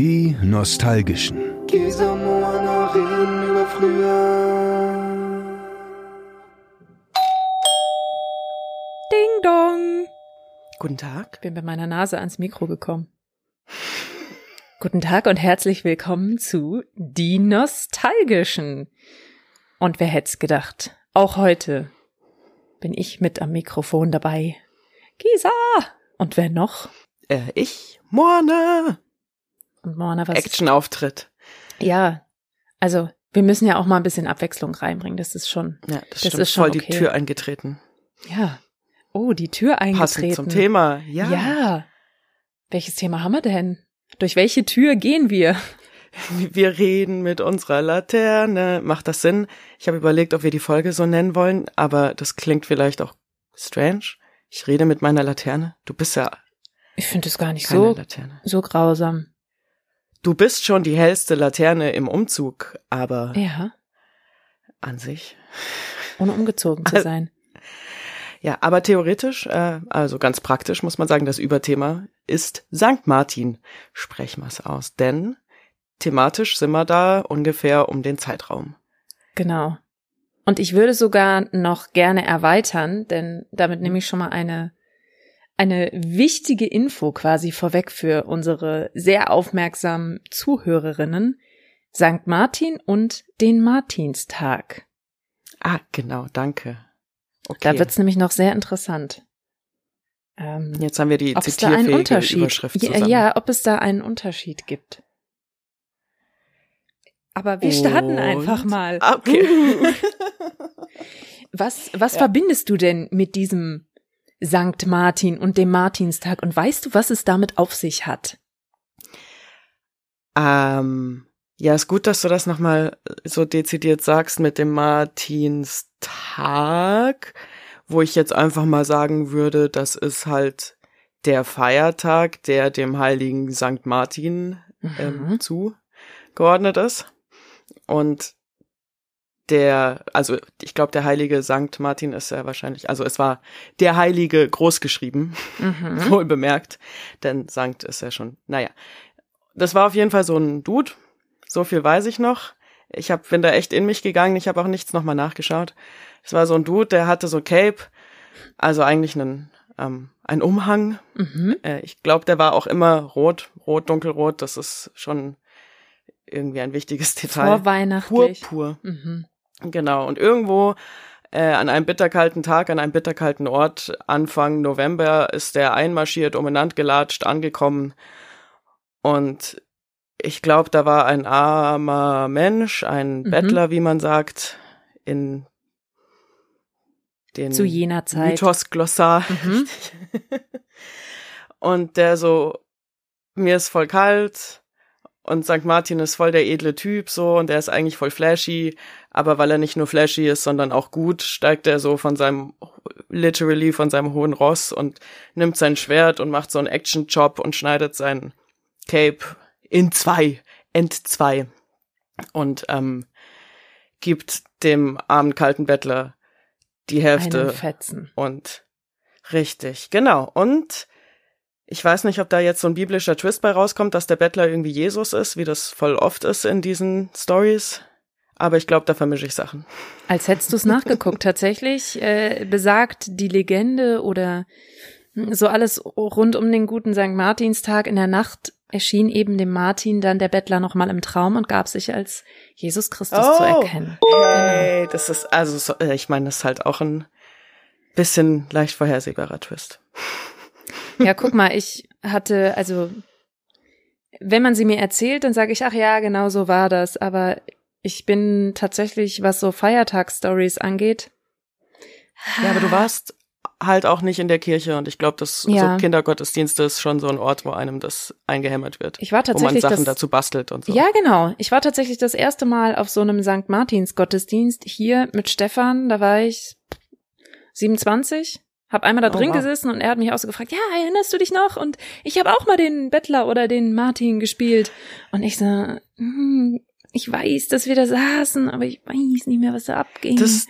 Die Nostalgischen. Gesa reden über früher. Ding dong. Guten Tag. Bin bei meiner Nase ans Mikro gekommen. Guten Tag und herzlich willkommen zu Die Nostalgischen. Und wer hätte es gedacht? Auch heute bin ich mit am Mikrofon dabei. Gisa! Und wer noch? Äh, ich, Moana. Mona, was? Action-Auftritt. Ja, also wir müssen ja auch mal ein bisschen Abwechslung reinbringen. Das ist schon. Ja, das, Das stimmt. ist schon voll okay. die Tür eingetreten. Ja. Oh, die Tür eingetreten. Passend zum Thema. Ja. Ja. Welches Thema haben wir denn? Durch welche Tür gehen wir? Wir reden mit unserer Laterne. Macht das Sinn? Ich habe überlegt, ob wir die Folge so nennen wollen, aber das klingt vielleicht auch strange. Ich rede mit meiner Laterne. Du bist ja Ich finde es gar nicht so, Laterne. so grausam. Du bist schon die hellste Laterne im Umzug, aber Ja, an sich. ohne umgezogen zu sein. Ja, aber theoretisch, äh, also ganz praktisch muss man sagen, das Überthema ist St. Martin. Sprechen wir es aus, denn thematisch sind wir da ungefähr um den Zeitraum. Genau. Und ich würde sogar noch gerne erweitern, denn damit nehme ich schon mal eine, eine wichtige Info quasi vorweg für unsere sehr aufmerksamen Zuhörerinnen. St. Martin und den Martinstag. Ah, genau, danke. Okay. Da wird's nämlich noch sehr interessant. Ähm, Jetzt haben wir die zitierfähige Unterschied, Überschrift ja, zusammen. ja, ob es da einen Unterschied gibt. Aber wir starten Und? einfach mal. Ah, Okay. Was, was Ja. verbindest du denn mit diesem Sankt Martin und dem Martinstag? Und weißt du, was es damit auf sich hat? ähm, ja, ist gut, dass du das nochmal so dezidiert sagst mit dem Martinstag, wo ich jetzt einfach mal sagen würde, das ist halt der Feiertag, der dem heiligen Sankt Martin ähm, Mhm. zugeordnet ist. Und der, also ich glaube, der heilige Sankt Martin ist ja wahrscheinlich, also es war der Heilige großgeschrieben, Mhm. wohl bemerkt, denn Sankt ist ja schon, naja. Das war auf jeden Fall so ein Dude, so viel weiß ich noch. Ich hab, bin da echt in mich gegangen, ich habe auch nichts nochmal nachgeschaut. Es war so ein Dude, der hatte so Cape, also eigentlich einen, ähm, ein Umhang. Mhm. Äh, ich glaube, der war auch immer rot, rot, dunkelrot, das ist schon irgendwie ein wichtiges Detail. Vorweihnachtlich. Purpur. Mhm. Genau, und irgendwo äh, an einem bitterkalten Tag, an einem bitterkalten Ort, Anfang November, ist der einmarschiert, umeinander gelatscht, angekommen. Und ich glaube, da war ein armer Mensch, ein Mhm. Bettler, wie man sagt, in den Zu jener Zeit. Mythos-Glossar. Mhm. Und der so, mir ist voll kalt und St. Martin ist voll der edle Typ so und der ist eigentlich voll flashy, aber weil er nicht nur flashy ist, sondern auch gut, steigt er so von seinem, literally von seinem hohen Ross und nimmt sein Schwert und macht so einen Action-Job und schneidet sein Cape in zwei, entzwei und ähm, gibt dem armen kalten Bettler die Hälfte Einen Fetzen. und richtig, genau. Und ich weiß nicht, ob da jetzt so ein biblischer Twist bei rauskommt, dass der Bettler irgendwie Jesus ist, wie das voll oft ist in diesen Stories. Aber ich glaube, da vermische ich Sachen. Als hättest du es nachgeguckt. Tatsächlich äh, besagt die Legende oder hm, so alles rund um den guten St. Martinstag in der Nacht erschien eben dem Martin dann der Bettler nochmal im Traum und gab sich als Jesus Christus Oh. zu erkennen. Hey, das ist, also, so, äh, ich meine, das ist halt auch ein bisschen leicht vorhersehbarer Twist. Ja, guck mal, ich hatte, also, wenn man sie mir erzählt, dann sage ich, ach ja, genau so war das. Aber ich bin tatsächlich, was so Feiertagsstories angeht. Ja, aber du warst halt auch nicht in der Kirche und ich glaube, dass Ja. so Kindergottesdienste ist schon so ein Ort, wo einem das eingehämmert wird. Ich war wo man tatsächlich Sachen das, dazu bastelt und so. Ja, genau. Ich war tatsächlich das erste Mal auf so einem St. Martins Gottesdienst hier mit Stefan. Da war ich 27. Hab einmal da Oh, drin wow. gesessen und er hat mich auch so gefragt, ja, erinnerst du dich noch? Und ich habe auch mal den Bettler oder den Martin gespielt. Und ich so, hm, ich weiß, dass wir da saßen, aber ich weiß nicht mehr, was da abging. Das,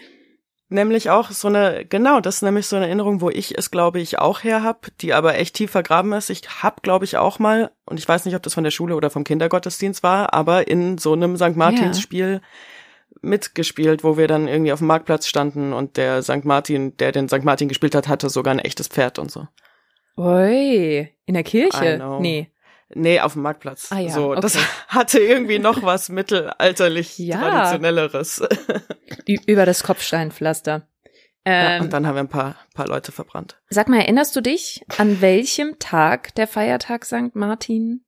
nämlich auch so eine, genau, das ist nämlich so eine Erinnerung, wo ich es, glaube ich, auch her hab, die aber echt tief vergraben ist. Ich hab, glaube ich, auch mal, und ich weiß nicht, ob das von der Schule oder vom Kindergottesdienst war, aber in so einem St. Martins-Spiel mitgespielt, wo wir dann irgendwie auf dem Marktplatz standen und der St. Martin, der den St. Martin gespielt hat, hatte sogar ein echtes Pferd und so. Ui, in der Kirche? Nee. Nee, auf dem Marktplatz. Ah ja, so, das okay. hatte irgendwie noch was mittelalterlich Ja. traditionelleres. Über das Kopfsteinpflaster. ja, Ähm, und dann haben wir ein paar, paar Leute verbrannt. sag mal, erinnerst du dich, an welchem Tag der Feiertag St. Martin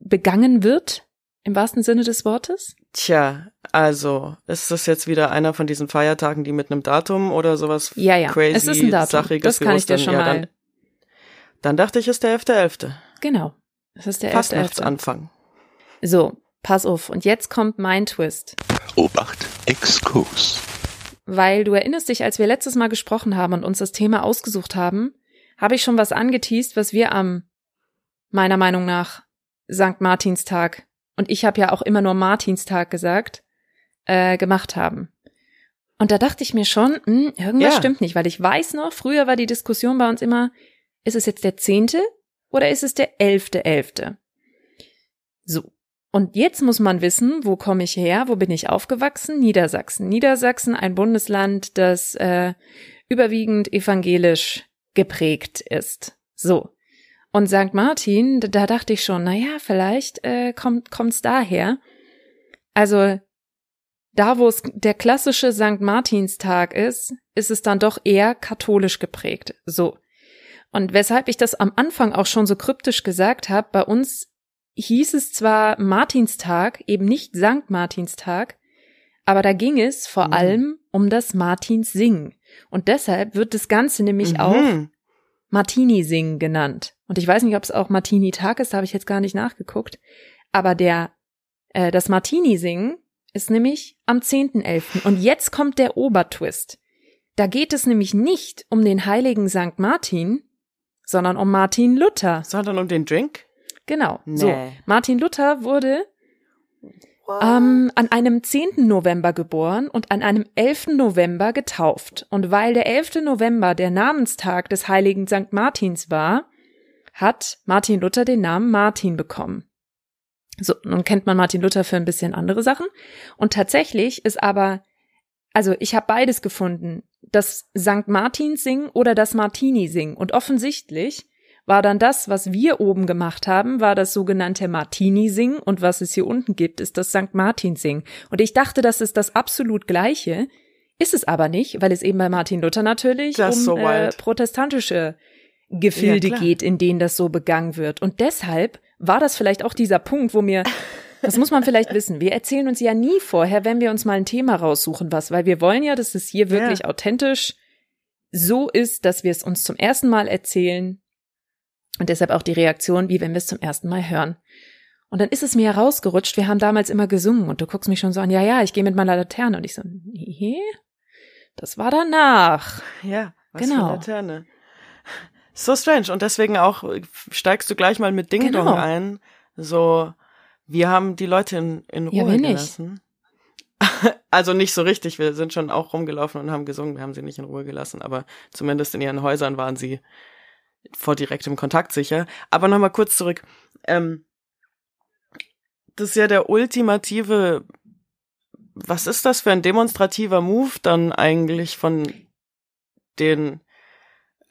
begangen wird? Im wahrsten Sinne des Wortes? Tja, also, ist das jetzt wieder einer von diesen Feiertagen, die mit einem Datum oder sowas Ja, ja. crazy es ist ein Datum. Sachiges Das kann ich dir schon ja, mal. Dann, dann dachte ich, ist der 11.11. genau. Es ist der 11.11. Fastnachtsanfang. So, pass auf. Und jetzt kommt mein Twist. Obacht, Exkurs. Weil du erinnerst dich, als wir letztes Mal gesprochen haben und uns das Thema ausgesucht haben, habe ich schon was angeteased, was wir am, meiner Meinung nach, St. Martinstag, und ich habe ja auch immer nur Martinstag gesagt, äh, gemacht haben. Und da dachte ich mir schon, hm, irgendwas Ja. stimmt nicht, weil ich weiß noch, früher war die Diskussion bei uns immer, ist es jetzt der zehnte oder ist es der elfte elfte? So. Und jetzt muss man wissen, wo komme ich her, wo bin ich aufgewachsen? Niedersachsen. Niedersachsen, ein Bundesland, das äh, überwiegend evangelisch geprägt ist. So. Und St. Martin, da- da dachte ich schon, na ja, vielleicht äh, kommt kommt's daher. Also da, wo es der klassische St. Martinstag ist, ist es dann doch eher katholisch geprägt. So. Und weshalb ich das am Anfang auch schon so kryptisch gesagt habe, bei uns hieß es zwar Martinstag, eben nicht Sankt Martinstag, aber da ging es vor Mhm. allem um das Martinssingen. Und deshalb wird das Ganze nämlich auch Mhm. Martini-Singen genannt. Und ich weiß nicht, ob es auch Martini-Tag ist, da habe ich jetzt gar nicht nachgeguckt. Aber der, äh, das Martini-Singen ist nämlich am 10.11. Und jetzt kommt der Obertwist. Da geht es nämlich nicht um den heiligen Sankt Martin, sondern um Martin Luther. Sondern um den Drink? Genau. Nee. So, Martin Luther wurde ähm, an einem 10. November geboren und an einem 11. November getauft. Und weil der 11. November der Namenstag des heiligen St. Martins war, hat Martin Luther den Namen Martin bekommen. So, nun kennt man Martin Luther für ein bisschen andere Sachen. Und tatsächlich ist aber, also ich habe beides gefunden, das St. Martins singen oder das Martini singen. Und offensichtlich war dann das, was wir oben gemacht haben, war das sogenannte Martini-Singen und was es hier unten gibt, ist das St. Martin-Singen. Und ich dachte, das ist das absolut gleiche, ist es aber nicht, weil es eben bei Martin Luther natürlich Das um so äh, protestantische Gefilde Ja, geht, in denen das so begangen wird. Und deshalb war das vielleicht auch dieser Punkt, wo mir, das muss man vielleicht wissen, wir erzählen uns ja nie vorher, wenn wir uns mal ein Thema raussuchen, was, weil wir wollen ja, dass es hier wirklich Ja. authentisch so ist, dass wir es uns zum ersten Mal erzählen und deshalb auch die Reaktion, wie wenn wir es zum ersten Mal hören. Und dann ist es mir herausgerutscht, wir haben damals immer gesungen und du guckst mich schon so an, ja, ja, ich gehe mit meiner Laterne und ich so, nee, das war danach. Ja, was Genau. für Laterne. So strange. Und deswegen auch äh, steigst du gleich mal mit Ding Dong Genau. ein. So, wir haben die Leute in, in Ruhe Ja, nicht. gelassen. Also nicht so richtig. Wir sind schon auch rumgelaufen und haben gesungen. Wir haben sie nicht in Ruhe gelassen, aber zumindest in ihren Häusern waren sie vor direktem Kontakt sicher. Aber nochmal kurz zurück. Ähm, das ist ja der ultimative, was ist das für ein demonstrativer Move dann eigentlich von den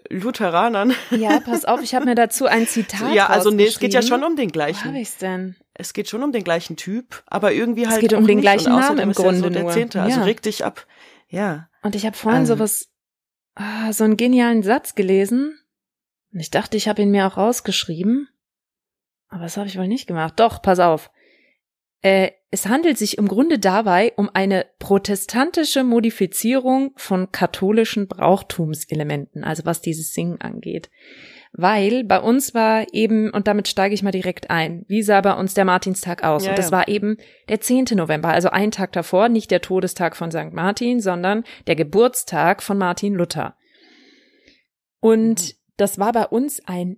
Lutheranern? Ja, pass auf, ich habe mir dazu ein Zitat ja, also nee, es geht ja schon um den Wo habe gleichen. ich's denn? Es geht schon um den gleichen Typ, aber irgendwie halt geht um den nicht. gleichen Und Namen im ist er so Grunde der nur. Zehnte, also Ja. reg dich ab. Ja. Und ich habe vorhin Also- sowas, ah, so einen genialen Satz gelesen. Und ich dachte, ich habe ihn mir auch rausgeschrieben. Aber das habe ich wohl nicht gemacht. Doch, pass auf. Äh, es handelt sich im Grunde dabei um eine protestantische Modifizierung von katholischen Brauchtumselementen, also was dieses Singen angeht. Weil bei uns war eben, und damit steige ich mal direkt ein, wie sah bei uns der Martinstag aus? Ja, und das ja. war eben der 10. November, also ein Tag davor, nicht der Todestag von St. Martin, sondern der Geburtstag von Martin Luther. Und Mhm. Das war bei uns ein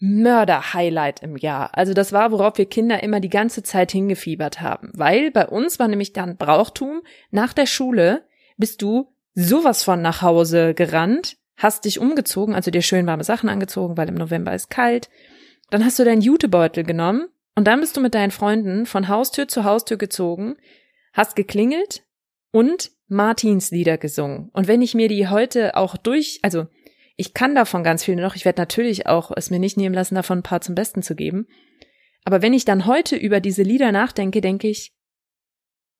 Mörder-Highlight im Jahr. Also das war, worauf wir Kinder immer die ganze Zeit hingefiebert haben. Weil bei uns war nämlich dann Brauchtum, nach der Schule bist du sowas von nach Hause gerannt, hast dich umgezogen, also dir schön warme Sachen angezogen, weil im November ist kalt. Dann hast du deinen Jutebeutel genommen und dann bist du mit deinen Freunden von Haustür zu Haustür gezogen, hast geklingelt und Martins Lieder gesungen. Und wenn ich mir die heute auch durch, also ich kann davon ganz viele noch, ich werde natürlich auch es mir nicht nehmen lassen, davon ein paar zum Besten zu geben. Aber wenn ich dann heute über diese Lieder nachdenke, denke ich,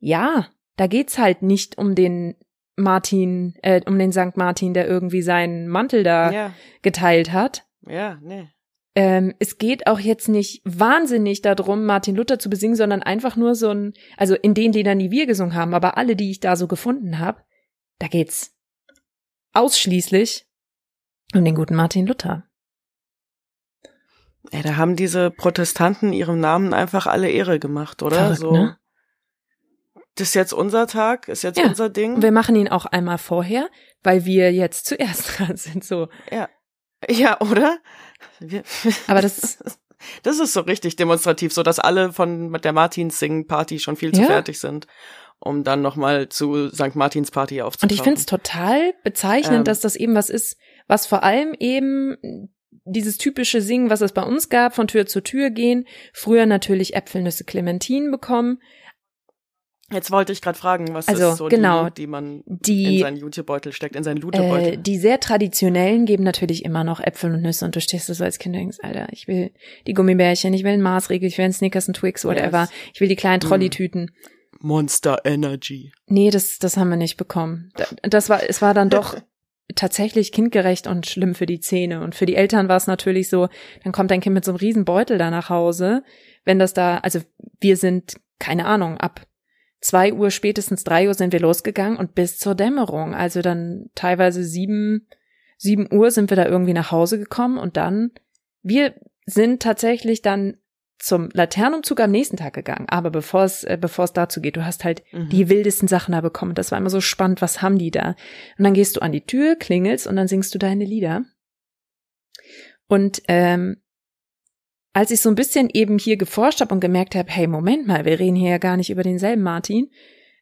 ja, da geht's halt nicht um den Martin, äh, um den Sankt Martin, der irgendwie seinen Mantel da Ja, geteilt hat. ja, nee. Ähm, es geht auch jetzt nicht wahnsinnig darum, Martin Luther zu besingen, sondern einfach nur so ein, also in den Liedern, die wir gesungen haben, aber alle, die ich da so gefunden habe, da geht's ausschließlich um den guten Martin Luther. Ja, da haben diese Protestanten ihrem Namen einfach alle Ehre gemacht, oder? Verrückt, so. ne? Das ist jetzt unser Tag, ist jetzt Ja. unser Ding. Und wir machen ihn auch einmal vorher, weil wir jetzt zuerst dran sind, so. Ja, oder? Wir, Aber das- das ist so richtig demonstrativ, so dass alle von der Martins Sing Party schon viel zu Ja. fertig sind, um dann nochmal zu St. Martins Party Und aufzutauchen. ich finde es total bezeichnend, Ähm. dass das eben was ist, was vor allem eben dieses typische Singen, was es bei uns gab, von Tür zu Tür gehen, früher natürlich Äpfelnüsse Clementinen bekommen, Jetzt wollte ich gerade fragen, was Also, ist so genau, die, die man in die seinen Jutebeutel steckt, in seinen Äh, Lutebeutel. die sehr traditionellen geben natürlich immer noch Äpfel und Nüsse und du stehst da so als Kind und denkst, Alter, ich will die Gummibärchen, ich will einen Maßregel, ich will einen Snickers, einen Twix, whatever. Yes. Ich will die kleinen Mm. Trolleytüten. Monster Energy. Nee, das, das haben wir nicht bekommen. Da- Das war, es war dann doch tatsächlich kindgerecht und schlimm für die Zähne. Und für die Eltern war es natürlich so, dann kommt dein Kind mit so einem riesen Beutel da nach Hause. Wenn das da, also wir sind, keine Ahnung, ab zwei Uhr, spätestens drei Uhr sind wir losgegangen und bis zur Dämmerung. Also dann teilweise sieben, sieben Uhr sind wir da irgendwie nach Hause gekommen und dann, wir sind tatsächlich dann zum Laternenumzug am nächsten Tag gegangen. Aber bevor es, äh, bevor es dazu geht, du hast halt Mhm. die wildesten Sachen da bekommen. Das war immer so spannend, was haben die da? Und dann gehst du an die Tür, klingelst und dann singst du deine Lieder. Und ähm, als ich so ein bisschen eben hier geforscht habe und gemerkt habe, hey, Moment mal, wir reden hier ja gar nicht über denselben Martin,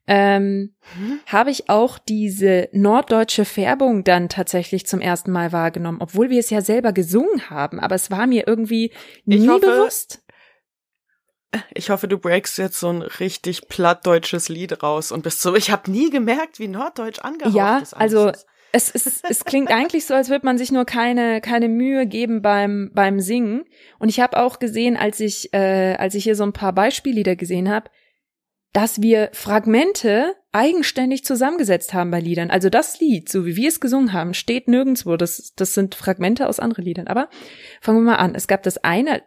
ähm, Hm? habe ich auch diese norddeutsche Färbung dann tatsächlich zum ersten Mal wahrgenommen, obwohl wir es ja selber gesungen haben, aber es war mir irgendwie nie hoffe, bewusst. Ich hoffe, du breakst jetzt so ein richtig plattdeutsches Lied raus und bist so, ich habe nie gemerkt, wie norddeutsch angehaucht Ja, also ist. es, es, es klingt eigentlich so, als würde man sich nur keine, keine Mühe geben beim, beim Singen. Und ich habe auch gesehen, als ich, äh, als ich hier so ein paar Beispiellieder gesehen habe, dass wir Fragmente eigenständig zusammengesetzt haben bei Liedern. Also das Lied, so wie wir es gesungen haben, steht nirgendwo. Das, das sind Fragmente aus anderen Liedern. Aber fangen wir mal an. Es gab das eine,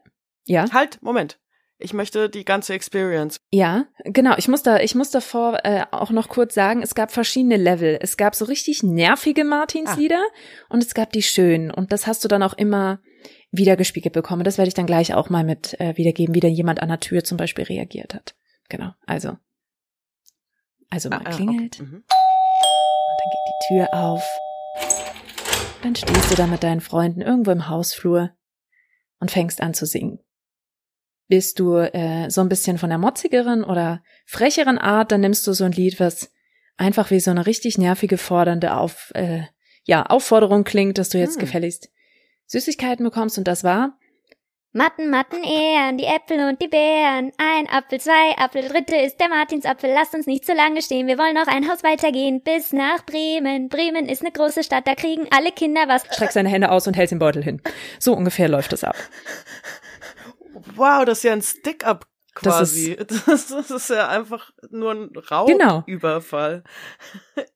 ja. Halt, Moment. Ich möchte die ganze Experience. Ja, genau. Ich muss da, ich muss davor äh, auch noch kurz sagen, es gab verschiedene Level. Es gab so richtig nervige Martinslieder und es gab die schönen. Und das hast du dann auch immer wieder gespiegelt bekommen. Das werde ich dann gleich auch mal mit äh, wiedergeben, wie da jemand an der Tür zum Beispiel reagiert hat. Genau. Also, also mal Ah, ah, klingelt okay. Mhm. und dann geht die Tür auf. Dann stehst du da mit deinen Freunden irgendwo im Hausflur und fängst an zu singen. Bist du äh, so ein bisschen von der motzigeren oder frecheren Art, dann nimmst du so ein Lied, was einfach wie so eine richtig nervige, fordernde Auf, äh, ja, Aufforderung klingt, dass du jetzt Hm. gefälligst Süßigkeiten bekommst und das war Matten, Matten, Ehren, die Äpfel und die Beeren. Ein Apfel, zwei Apfel, dritte ist der Martinsapfel. Lasst uns nicht zu lange stehen, wir wollen noch ein Haus weitergehen bis nach Bremen. Bremen ist eine große Stadt, da kriegen alle Kinder was. streck seine Hände aus und hält den Beutel hin. So ungefähr läuft es ab. Wow, das ist ja ein Stick-up quasi. Das ist, das ist ja einfach nur ein Genau. Raubüberfall.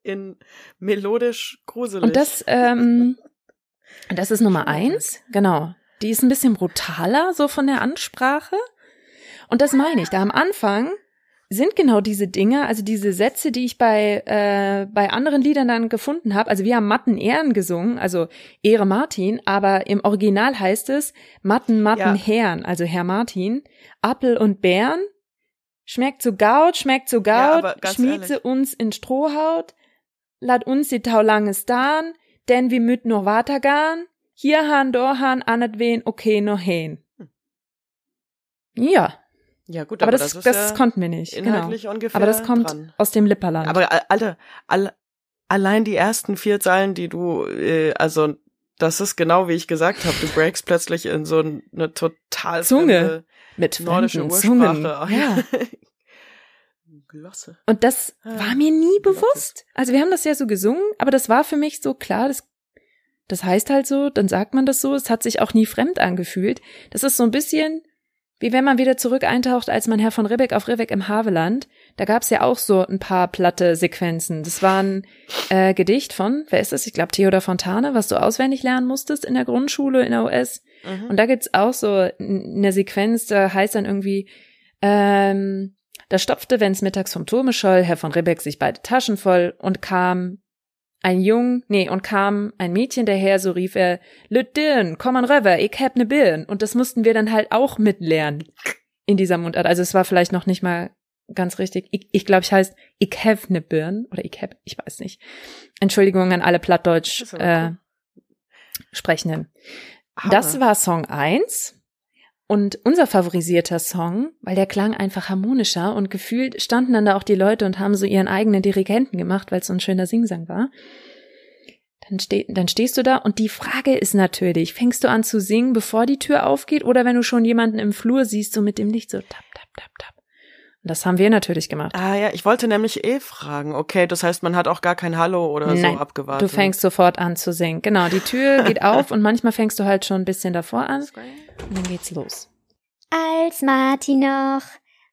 In melodisch gruselig. Und das, ähm, das ist Nummer eins, genau. Die ist ein bisschen brutaler, so von der Ansprache. Und das meine ich, da am Anfang sind genau diese Dinge, also diese Sätze, die ich bei, äh, bei anderen Liedern dann gefunden habe. Also wir haben Matten Ehren gesungen, also Ehre Martin, aber im Original heißt es Matten Matten Ja. Herren, also Herr Martin, Appel und Bären. Schmeckt so gaut, schmeckt so Ja, gaut, schmieze ehrlich. uns in Strohhaut, lad uns die Tau langes dan, denn wir müt noch weitergehen. Hier han, do han, anet wen, okay, no hen. Ja, ja gut, aber, aber, das, ist das ja konnten wir nicht. Genau. inhaltlich ungefähr Aber das kommt dran. aus dem Lipperland. Aber Alter, alle, allein die ersten vier Zeilen, die du, äh, also das ist genau wie ich gesagt habe, du breakst plötzlich in so eine total Zunge. Mit nordische Zungen. Ursprache. Ja. Glosse. Und das Ah, war mir nie bewusst. Also wir haben das ja so gesungen, aber das war für mich so klar, das, das heißt halt so, dann sagt man das so, es hat sich auch nie fremd angefühlt. Das ist so ein bisschen, wie wenn man wieder zurück eintaucht, als man Herr von Ribbeck auf Ribbeck im Haveland. Da gab's ja auch so ein paar platte Sequenzen. Das war ein äh, Gedicht von, wer ist das? Ich glaube Theodor Fontane, was du auswendig lernen musstest in der Grundschule in der US. Mhm. Und da gibt's auch so eine Sequenz, da heißt dann irgendwie, ähm, da stopfte, wenn's mittags vom Turme scholl, Herr von Ribbeck sich beide Taschen voll und kam ein Jung, nee, und kam ein Mädchen daher, so rief er, Lüt Dirn, komm an rüber, ich hab ne Birn. Und das mussten wir dann halt auch mitlernen in dieser Mundart. Also es war vielleicht noch nicht mal ganz richtig. Ich, ich glaube, ich heißt, ich have ne Birn oder ich hab, ich weiß nicht. Entschuldigung an alle Plattdeutsch aber äh. Sprechenden. Aber- Das war Song 1. Und unser favorisierter Song, weil der klang einfach harmonischer und gefühlt standen dann da auch die Leute und haben so ihren eigenen Dirigenten gemacht, weil es so ein schöner Singsang war. Dann, steh, dann stehst du da und die Frage ist natürlich, fängst du an zu singen, bevor die Tür aufgeht oder wenn du schon jemanden im Flur siehst, so mit dem Licht so tap, tap, tap, tap. Das haben wir natürlich gemacht. Ah ja, ich wollte nämlich eh fragen. Okay, das heißt, man hat auch gar kein Hallo oder Nein, so abgewartet. Du fängst sofort an zu singen. Genau, die Tür geht auf und manchmal fängst du halt schon ein bisschen davor an und dann geht's los. Als Martin noch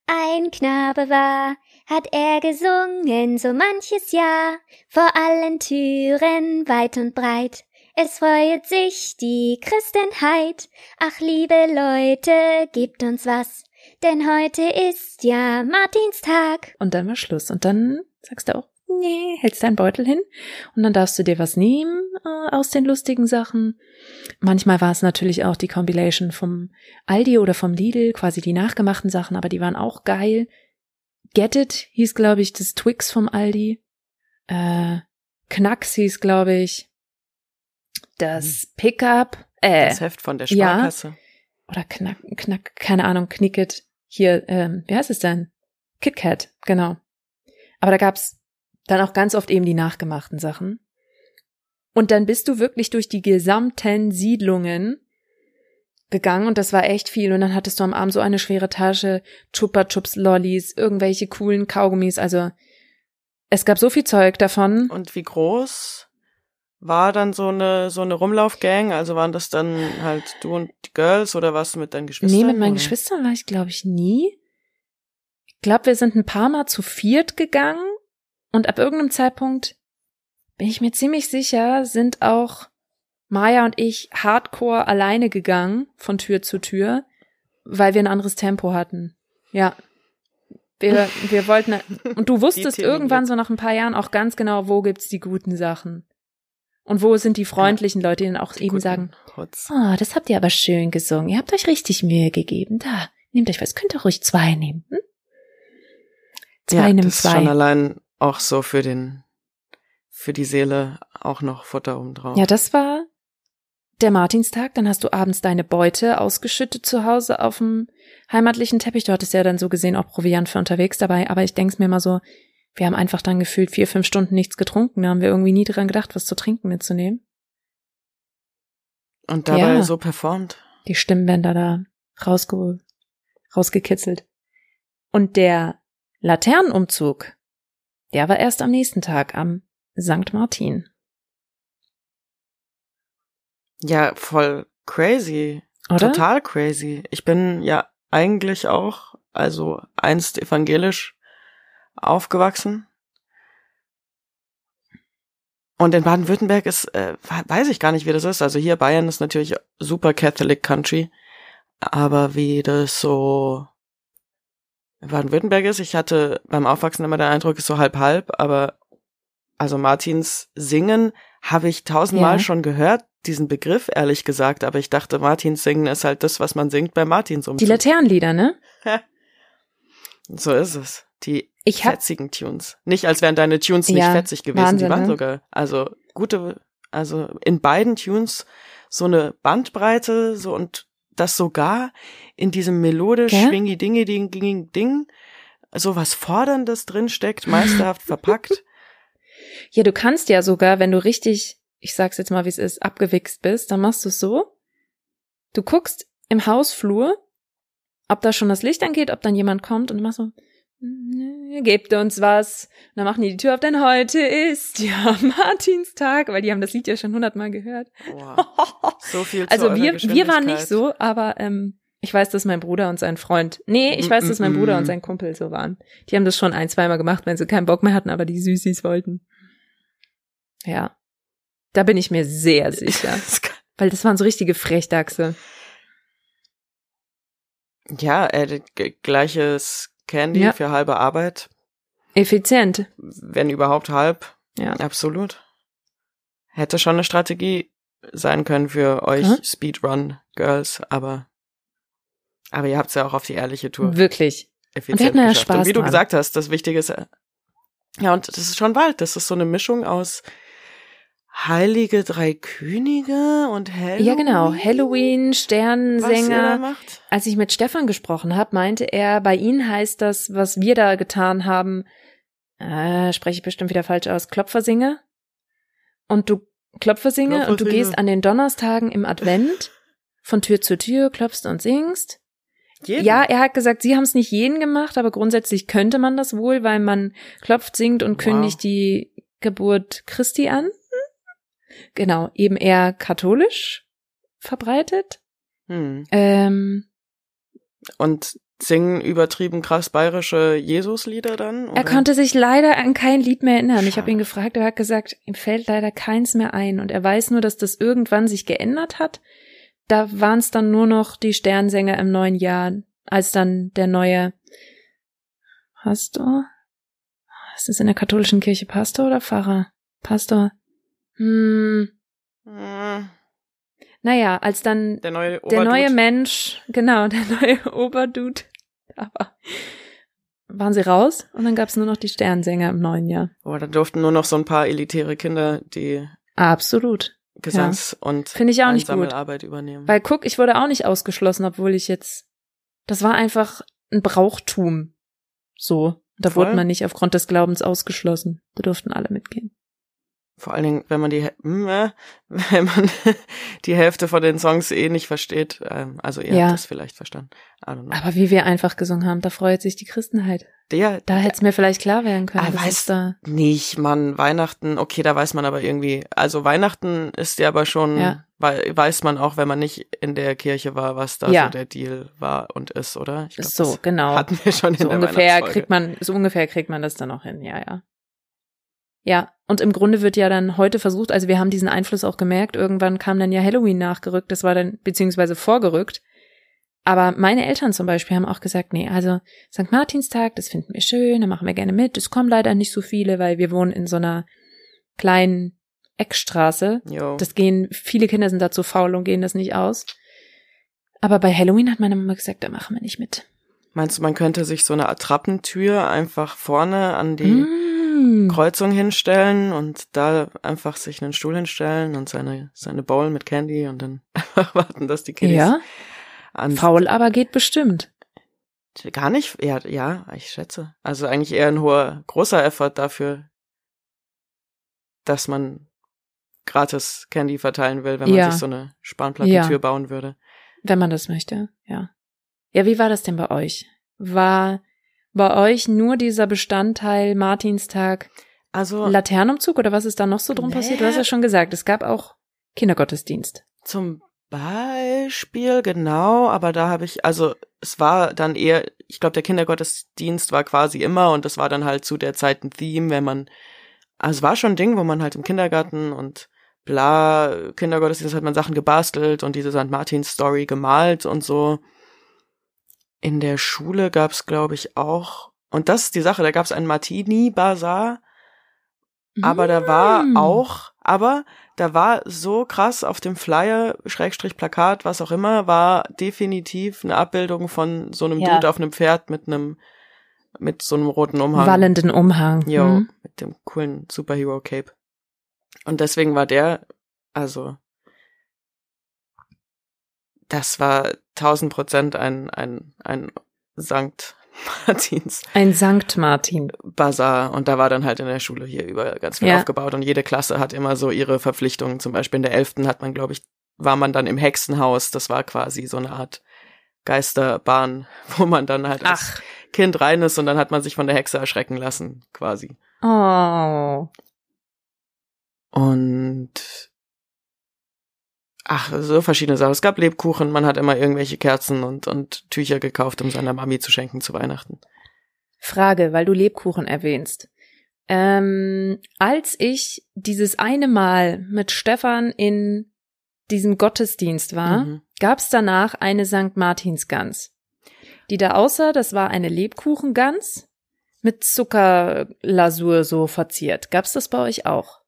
ein Knabe war, hat er gesungen so manches Jahr, vor allen Türen weit und breit. Es freut sich die Christenheit. Ach, liebe Leute, gebt uns was, denn heute ist ja Martinstag. Und dann war Schluss. Und dann sagst du auch, nee, hältst deinen Beutel hin und dann darfst du dir was nehmen äh, aus den lustigen Sachen. Manchmal war es natürlich auch die Compilation vom Aldi oder vom Lidl, quasi die nachgemachten Sachen, aber die waren auch geil. Get It hieß, glaube ich, das Twix vom Aldi. Äh, Knacks hieß, glaube ich, das Pickup. Äh, Das Heft von der Ja. Sparkasse. oder Knack, Knack, keine Ahnung, Knicket. Hier, ähm, wie heißt es denn? KitKat, genau. Aber da gab's dann auch ganz oft eben die nachgemachten Sachen. Und dann bist du wirklich durch die gesamten Siedlungen gegangen und das war echt viel. Und dann hattest du am Abend so eine schwere Tasche, Chupa Chups Lollis, irgendwelche coolen Kaugummis. Also es gab so viel Zeug davon. Und wie groß war dann so eine so eine Rumlaufgang? Also waren das dann halt du und die Girls oder was mit deinen Geschwistern? Nee, mit meinen oder? Geschwistern war ich, glaube ich, nie. Ich glaube, wir sind ein paar Mal zu viert gegangen und ab irgendeinem Zeitpunkt bin ich mir ziemlich sicher, sind auch Maya und ich hardcore alleine gegangen von Tür zu Tür, weil wir ein anderes Tempo hatten. Ja. Wir, wir wollten, und du wusstest irgendwann so nach ein paar Jahren auch ganz genau, wo gibt's die guten Sachen. Und wo sind die freundlichen Leute, die dann auch eben Guten sagen, Hotz. Oh, das habt ihr aber schön gesungen. Ihr habt euch richtig Mühe gegeben. Da, nehmt euch was. Könnt ihr ruhig zwei nehmen. Hm? Zwei ja, nimm das ist schon zwei. allein auch so für den für die Seele auch noch Futter obendrauf. Ja, das war der Martinstag. Dann hast du abends deine Beute ausgeschüttet zu Hause auf dem heimatlichen Teppich. Du hattest ja dann so gesehen auch Proviant für unterwegs dabei. Aber ich denk's mir mal so, wir haben einfach dann gefühlt vier, fünf Stunden nichts getrunken. Da haben wir irgendwie nie dran gedacht, was zu trinken mitzunehmen. Und dabei Ja. so performt. die Stimmbänder da rausge rausgekitzelt. Und der Laternenumzug, der war erst am nächsten Tag, am St. Martin. Ja, voll crazy. Oder? Total crazy. Ich bin ja eigentlich auch, also einst evangelisch aufgewachsen. Und in Baden-Württemberg ist, äh, weiß ich gar nicht, wie das ist. Also hier Bayern ist natürlich super Catholic Country. Aber wie das so in Baden-Württemberg ist, ich hatte beim Aufwachsen immer den Eindruck, ist so halb-halb, aber also Martins Singen habe ich tausendmal Ja. schon gehört, diesen Begriff, ehrlich gesagt, aber ich dachte, Martins Singen ist halt das, was man singt bei Martins Die Laternenlieder, ne? So ist es. Die Ich hab, fetzigen Tunes. Nicht, als wären deine Tunes nicht Ja, fetzig gewesen, Wahnsinn, die waren ne? sogar, also gute, also in beiden Tunes so eine Bandbreite, so und das sogar in diesem melodisch schwingi dingi ding ding ding so was Forderndes drinsteckt, meisterhaft verpackt. Ja, du kannst ja sogar, wenn du richtig, ich sag's jetzt mal, wie es ist, abgewichst bist, dann machst du es so. Du guckst im Hausflur, ob da schon das Licht angeht, ob dann jemand kommt und machst so, "Nö, gebt uns was. Und dann machen die die Tür auf, denn heute ist ja Martinstag, weil die haben das Lied ja schon hundertmal gehört. Wow. So viel zu Also wir, wir waren nicht so, aber ähm, ich weiß, dass mein Bruder und sein Freund, nee, ich weiß, dass mein Mm, mm, Bruder mm. und sein Kumpel so waren. Die haben das schon ein, zweimal gemacht, wenn sie keinen Bock mehr hatten, aber die Süßis wollten. Ja. Da bin ich mir sehr sicher. Weil das waren so richtige Frechdachse. Ja, äh, gleiches Candy Ja. für halbe Arbeit, Effizient. wenn überhaupt halb. Ja. Absolut. Hätte schon eine Strategie sein können für euch Hm? Speedrun-Girls, aber aber ihr habt's ja auch auf die ehrliche Tour Wirklich. effizient wir hatten ja geschafft. Spaß Und wie du dran. gesagt hast, das Wichtige ist, ja, und das ist schon Wald. Das ist so eine Mischung aus Heilige Drei Könige und Halloween. Ja, genau. Halloween, macht. Als ich mit Stefan gesprochen habe, meinte er, bei ihnen heißt das, was wir da getan haben, äh, spreche ich bestimmt wieder falsch aus, Klopfersinge. Und du Klopfersinge und du gehst an den Donnerstagen im Advent von Tür zu Tür, klopfst und singst. Jeden. Ja, er hat gesagt, sie haben es nicht jeden gemacht, aber grundsätzlich könnte man das wohl, weil man klopft, singt und Wow. kündigt die Geburt Christi an. Genau, eben eher katholisch verbreitet. Hm. Ähm, Und singen übertrieben krass bayerische Jesuslieder dann? Er oder? konnte sich leider an kein Lied mehr erinnern. Ich habe Schade. ihn gefragt, er hat gesagt, ihm fällt leider keins mehr ein. Und er weiß nur, dass das irgendwann sich geändert hat. Da waren es dann nur noch die Sternsänger im neuen Jahr, als dann der neue Pastor? Ist das in der katholischen Kirche Pastor oder Pfarrer? Pastor. Hm, Hm, naja, als dann Der neue der neue. Mensch, genau, der neue Oberdude, aber waren sie raus und dann gab es nur noch die Sternsänger im neuen Jahr. Oh, da durften nur noch so ein paar elitäre Kinder die Absolut. Gesangs- und Finde ich auch nicht gut. Einsammelarbeit übernehmen. Weil guck, ich wurde auch nicht ausgeschlossen, obwohl ich jetzt, das war einfach ein Brauchtum. So. Da Voll. wurde man nicht aufgrund des Glaubens ausgeschlossen. Da durften alle mitgehen. Vor allen Dingen, wenn man die, hm, äh, wenn man die Hälfte von den Songs eh nicht versteht. Ähm, also ihr Ja. habt das vielleicht verstanden. Aber wie wir einfach gesungen haben, da freut sich die Christenheit. Der, Da hätte es mir vielleicht klar werden können. Ah, es da, nicht, Mann. Weihnachten, okay, da weiß man aber irgendwie. Also Weihnachten ist ja aber schon, Ja. wei- weiß man auch, wenn man nicht in der Kirche war, was da Ja. so der Deal war und ist, oder? Ich glaub, so, genau. Hatten wir schon in so der ungefähr kriegt man, so ungefähr kriegt man das dann auch hin, ja, ja. Ja, und im Grunde wird ja dann heute versucht, also wir haben diesen Einfluss auch gemerkt, irgendwann kam dann ja Halloween nachgerückt, das war dann, beziehungsweise vorgerückt. Aber meine Eltern zum Beispiel haben auch gesagt, nee, also St. Martinstag, das finden wir schön, da machen wir gerne mit. Es kommen leider nicht so viele, weil wir wohnen in so einer kleinen Eckstraße. Jo. Das gehen, viele Kinder sind da zu faul und gehen das nicht aus. Aber bei Halloween hat meine Mama gesagt, da machen wir nicht mit. Meinst du, man könnte sich so eine Attrappentür einfach vorne an die Mm. Kreuzung hinstellen und da einfach sich einen Stuhl hinstellen und seine, seine Bowl mit Candy und dann einfach warten, dass die Kiddies Ja, an faul aber geht bestimmt. Gar nicht, ja, ja, ich schätze. Also eigentlich eher ein hoher, großer Effort dafür, dass man gratis Candy verteilen will, wenn man Ja. sich so eine Spanplattentür Ja. bauen würde. Wenn man das möchte, ja. Ja, wie war das denn bei euch? War bei euch nur dieser Bestandteil Martinstag Also Laternenumzug oder was ist da noch so drum Nee. passiert? Du hast ja schon gesagt, es gab auch Kindergottesdienst. zum Beispiel, genau, aber da habe ich, also es war dann eher, ich glaube, der Kindergottesdienst war quasi immer und das war dann halt zu der Zeit ein Theme, wenn man, also es war schon ein Ding, wo man halt im Kindergarten und bla, Kindergottesdienst hat man Sachen gebastelt und diese St. Martins Story gemalt und so. In der Schule gab's, glaube ich, auch, und das ist die Sache, da gab's einen Martini-Bazar, aber da war Mm. auch, aber da war so krass auf dem Flyer, Schrägstrich Plakat, was auch immer, war definitiv eine Abbildung von so einem Ja. Dude auf einem Pferd mit einem, mit so einem roten Umhang. wallenden Umhang. Jo, Hm? mit dem coolen Superhero Cape. Und deswegen war der, also, das war tausend Prozent ein, ein, ein Sankt Martins Ein Sankt Martin. Bazar und da war dann halt in der Schule hier über ganz viel Ja. aufgebaut und jede Klasse hat immer so ihre Verpflichtungen. Zum Beispiel in der elften hat man, glaube ich, war man dann im Hexenhaus. Das war quasi so eine Art Geisterbahn, wo man dann halt als Ach. Kind rein ist und dann hat man sich von der Hexe erschrecken lassen, quasi. Oh. Und ach, so verschiedene Sachen. Es gab Lebkuchen, man hat immer irgendwelche Kerzen und, und Tücher gekauft, um seiner Mami zu schenken zu Weihnachten. Frage, weil du Lebkuchen erwähnst. Ähm, als ich dieses eine Mal mit Stefan in diesem Gottesdienst war, Mhm. gab's danach eine St. Martinsgans. Die da aussah, das war eine Lebkuchengans mit Zuckerlasur so verziert. Gab's das bei euch auch?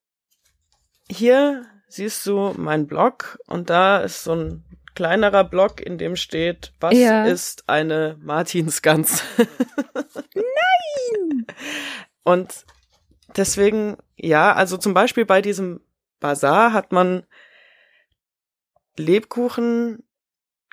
Hier siehst du meinen Blog und da ist so ein kleinerer Blog, in dem steht, was Ja. ist eine Martinsgans? Nein! Und deswegen, ja, also zum Beispiel bei diesem Bazar hat man Lebkuchen,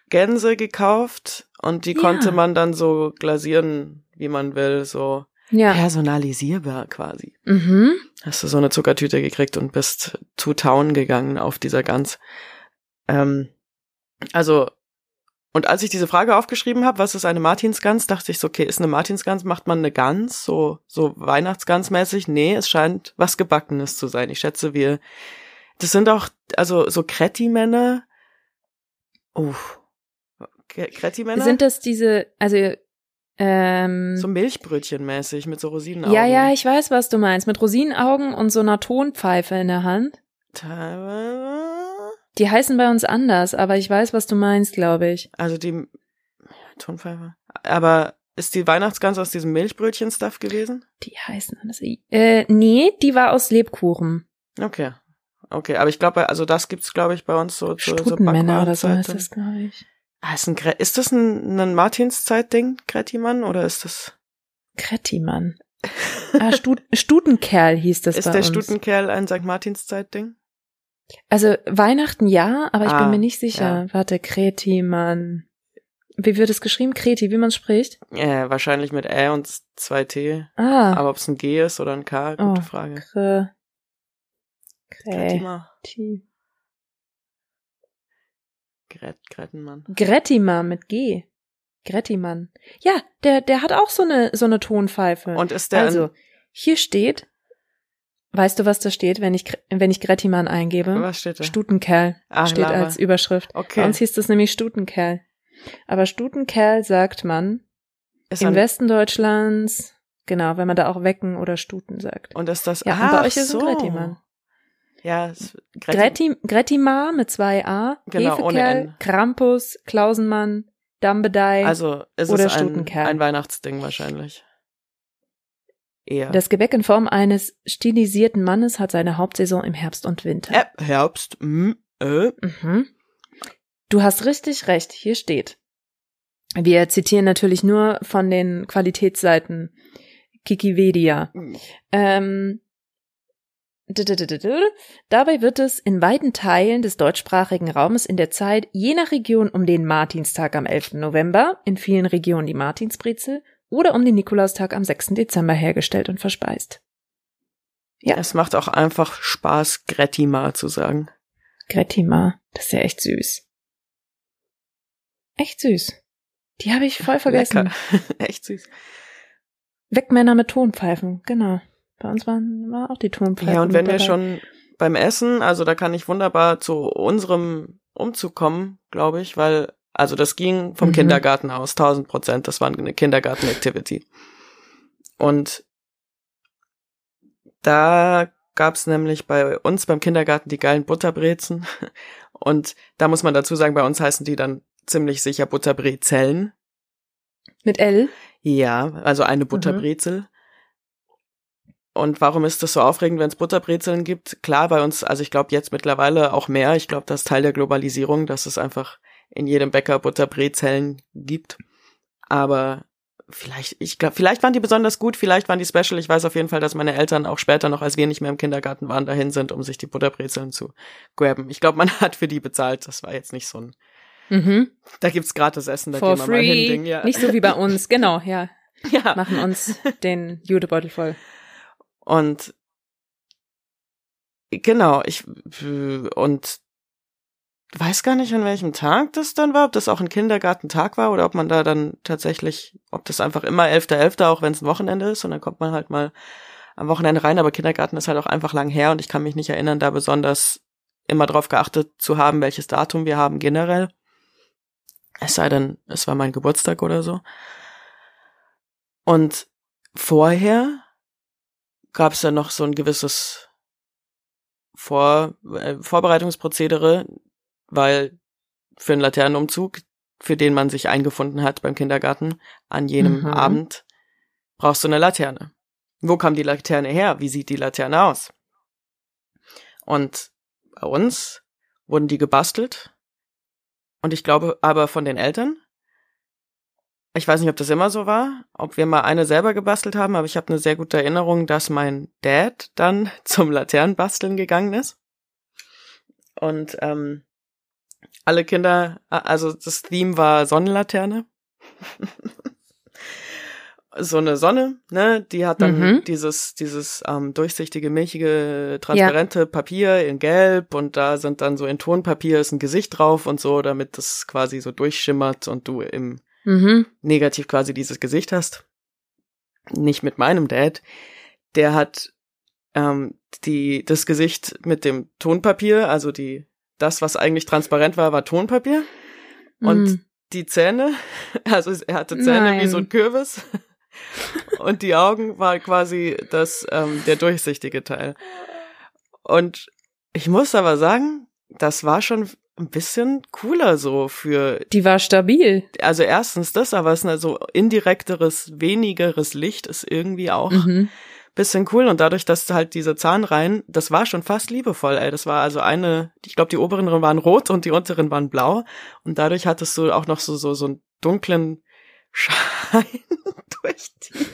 Gänse gekauft und die Ja. konnte man dann so glasieren, wie man will, so Ja. personalisierbar quasi Mhm. hast du so eine Zuckertüte gekriegt und bist to town gegangen auf dieser Gans. Ähm, also, und als ich diese Frage aufgeschrieben habe, was ist eine Martinsgans, dachte ich so, okay, ist eine Martinsgans, macht man eine Gans, so, so Weihnachtsgansmäßig? Nee, es scheint was Gebackenes zu sein. Ich schätze, wir, das sind auch, also, so Kretti-Männer. Uff. Kretti-Männer? Sind das diese, also, ähm, so Milchbrötchen-mäßig mit so Rosinenaugen. ja, ja, ich weiß, was du meinst. Mit Rosinenaugen und so einer Tonpfeife in der Hand. Teilweise. Die heißen bei uns anders, aber ich weiß, was du meinst, glaube ich. Also die Tonpfeife. Aber ist die Weihnachtsgans aus diesem Milchbrötchen-Stuff gewesen? Die heißen anders. Äh, nee, die war aus Lebkuchen. Okay. Okay, aber ich glaube, also das gibt's, glaube ich, bei uns so so, so Struttenmänner oder so heißt das, glaube ich. Ah, ist, ein, ist das ein, ein Martinszeit-Ding, Grettimann, oder ist das Krettimann. Ah, Stut Stutenkerl hieß das ist der uns. Stutenkerl ein St. Martinszeit-Ding? Also Weihnachten ja, aber ich Ah, bin mir nicht sicher. ja. Warte, Kretimann. Wie wird es geschrieben? Kreti, wie man spricht? Äh, wahrscheinlich mit Ä und zwei T. Ah, Aber ob es ein G ist oder ein K, gute Oh. Frage. Kre Grettimann. Kreti. Gret, Grettenmann. Grettimer mit G. Grettimann. Ja, der, der hat auch so eine, so eine Tonpfeife. Und ist der also, hier steht, weißt du, was da steht, wenn ich, wenn ich Grettimann eingebe? ein, was steht da? Stutenkerl Ach, steht Lava. als Überschrift. Okay. Bei uns hieß das nämlich Stutenkerl. Aber Stutenkerl sagt man Ist im Westen Deutschlands, genau, wenn man da auch Wecken oder Stuten sagt. Und ist das Ja, und Ach bei euch ist so. ein Grettimann. Ja, Gretti, Gretti, Grettimar mit zwei A, Genau, ohne Hefekerl, N. Krampus, Klausenmann, Dambedei. Also ist Oder es ein, ein Weihnachtsding wahrscheinlich. Eher. Das Gebäck in Form eines stilisierten Mannes hat seine Hauptsaison im Herbst und Winter. äh, Herbst. Mm, äh. Mhm. Du hast richtig recht, hier steht. Wir zitieren natürlich nur von den Qualitätsseiten Kikivedia. Mhm. Ähm, Dabei wird es in weiten Teilen des deutschsprachigen Raumes in der Zeit je nach Region um den Martinstag am 11. November, in vielen Regionen die Martinsbrezel oder um den Nikolaustag am 6. Dezember hergestellt und verspeist. Ja. Es macht auch einfach Spaß, Grettima zu sagen. Grettima, das ist ja echt süß. Echt süß. Die habe ich voll vergessen. Lecker. Echt süß. Wegmänner mit Tonpfeifen, genau. Bei uns waren war auch die Tonpfeifen. Ja, und wenn mit wir dabei. schon beim Essen, also da kann ich wunderbar zu unserem Umzug kommen, glaube ich, weil, also das ging vom Mhm. Kindergarten aus, 1000 Prozent, das war eine Kindergarten-Activity. Und da gab's nämlich bei uns beim Kindergarten die geilen Butterbrezen. Und da muss man dazu sagen, bei uns heißen die dann ziemlich sicher Butterbrezeln. Mit L. Ja, also Mhm. eine Butterbrezel. Und warum ist das so aufregend, wenn es Butterbrezeln gibt? Klar, bei uns, also ich glaube jetzt mittlerweile auch mehr. Ich glaube, das ist Teil der Globalisierung, dass es einfach in jedem Bäcker Butterbrezeln gibt. Aber vielleicht, ich glaube, vielleicht waren die besonders gut, vielleicht waren die special. Ich weiß auf jeden Fall, dass meine Eltern auch später noch, als wir nicht mehr im Kindergarten waren, dahin sind, um sich die Butterbrezeln zu graben. Ich glaube, man hat für die bezahlt. Das war jetzt nicht so ein, Mhm. da gibt's gratis Essen, da For gehen wir mal hin, free. Ding, ja. Nicht so wie bei uns, genau, ja. Ja. machen uns den Judebeutel voll. Und genau, ich und weiß gar nicht, an welchem Tag das dann war, ob das auch ein Kindergartentag war oder ob man da dann tatsächlich, ob das einfach immer 11.11., auch wenn es ein Wochenende ist und dann kommt man halt mal am Wochenende rein, aber Kindergarten ist halt auch einfach lang her und ich kann mich nicht erinnern, da besonders immer drauf geachtet zu haben, welches Datum wir haben generell. Es sei denn, es war mein Geburtstag oder so. Und vorher gab es ja noch so ein gewisses Vor äh, Vorbereitungsprozedere, weil für einen Laternenumzug, für den man sich eingefunden hat beim Kindergarten, an jenem Mhm. Abend brauchst du eine Laterne. Wo kam die Laterne her? Wie sieht die Laterne aus? Und bei uns wurden die gebastelt. Und ich glaube aber von den Eltern. Ich weiß nicht, ob das immer so war, ob wir mal eine selber gebastelt haben, aber ich habe eine sehr gute Erinnerung, dass mein Dad dann zum Laternenbasteln gegangen ist. Und ähm, alle Kinder, also das Theme war Sonnenlaterne. so eine Sonne, ne, die hat dann Mhm. dieses dieses ähm, durchsichtige, milchige, transparente Papier in Gelb und da sind dann so in Tonpapier ist ein Gesicht drauf und so, damit das quasi so durchschimmert und du im Mhm. Negativ quasi dieses Gesicht hast. Nicht mit meinem Dad. Der hat ähm, die das Gesicht mit dem Tonpapier, also die das, was eigentlich transparent war, war Tonpapier und Mhm. die Zähne, also er hatte Zähne Nein. wie so ein Kürbis. Und die Augen war quasi das, ähm, der durchsichtige Teil. Und ich muss aber sagen, das war schon ein bisschen cooler so für, Die war stabil. also erstens das, aber es ist ein so indirekteres, wenigeres Licht ist irgendwie auch Mhm. bisschen cool und dadurch, dass halt diese Zahnreihen, das war schon fast liebevoll, ey. Das war also eine, ich glaube, die oberen waren rot und die unteren waren blau und dadurch hattest du auch noch so so so einen dunklen Schein durch die.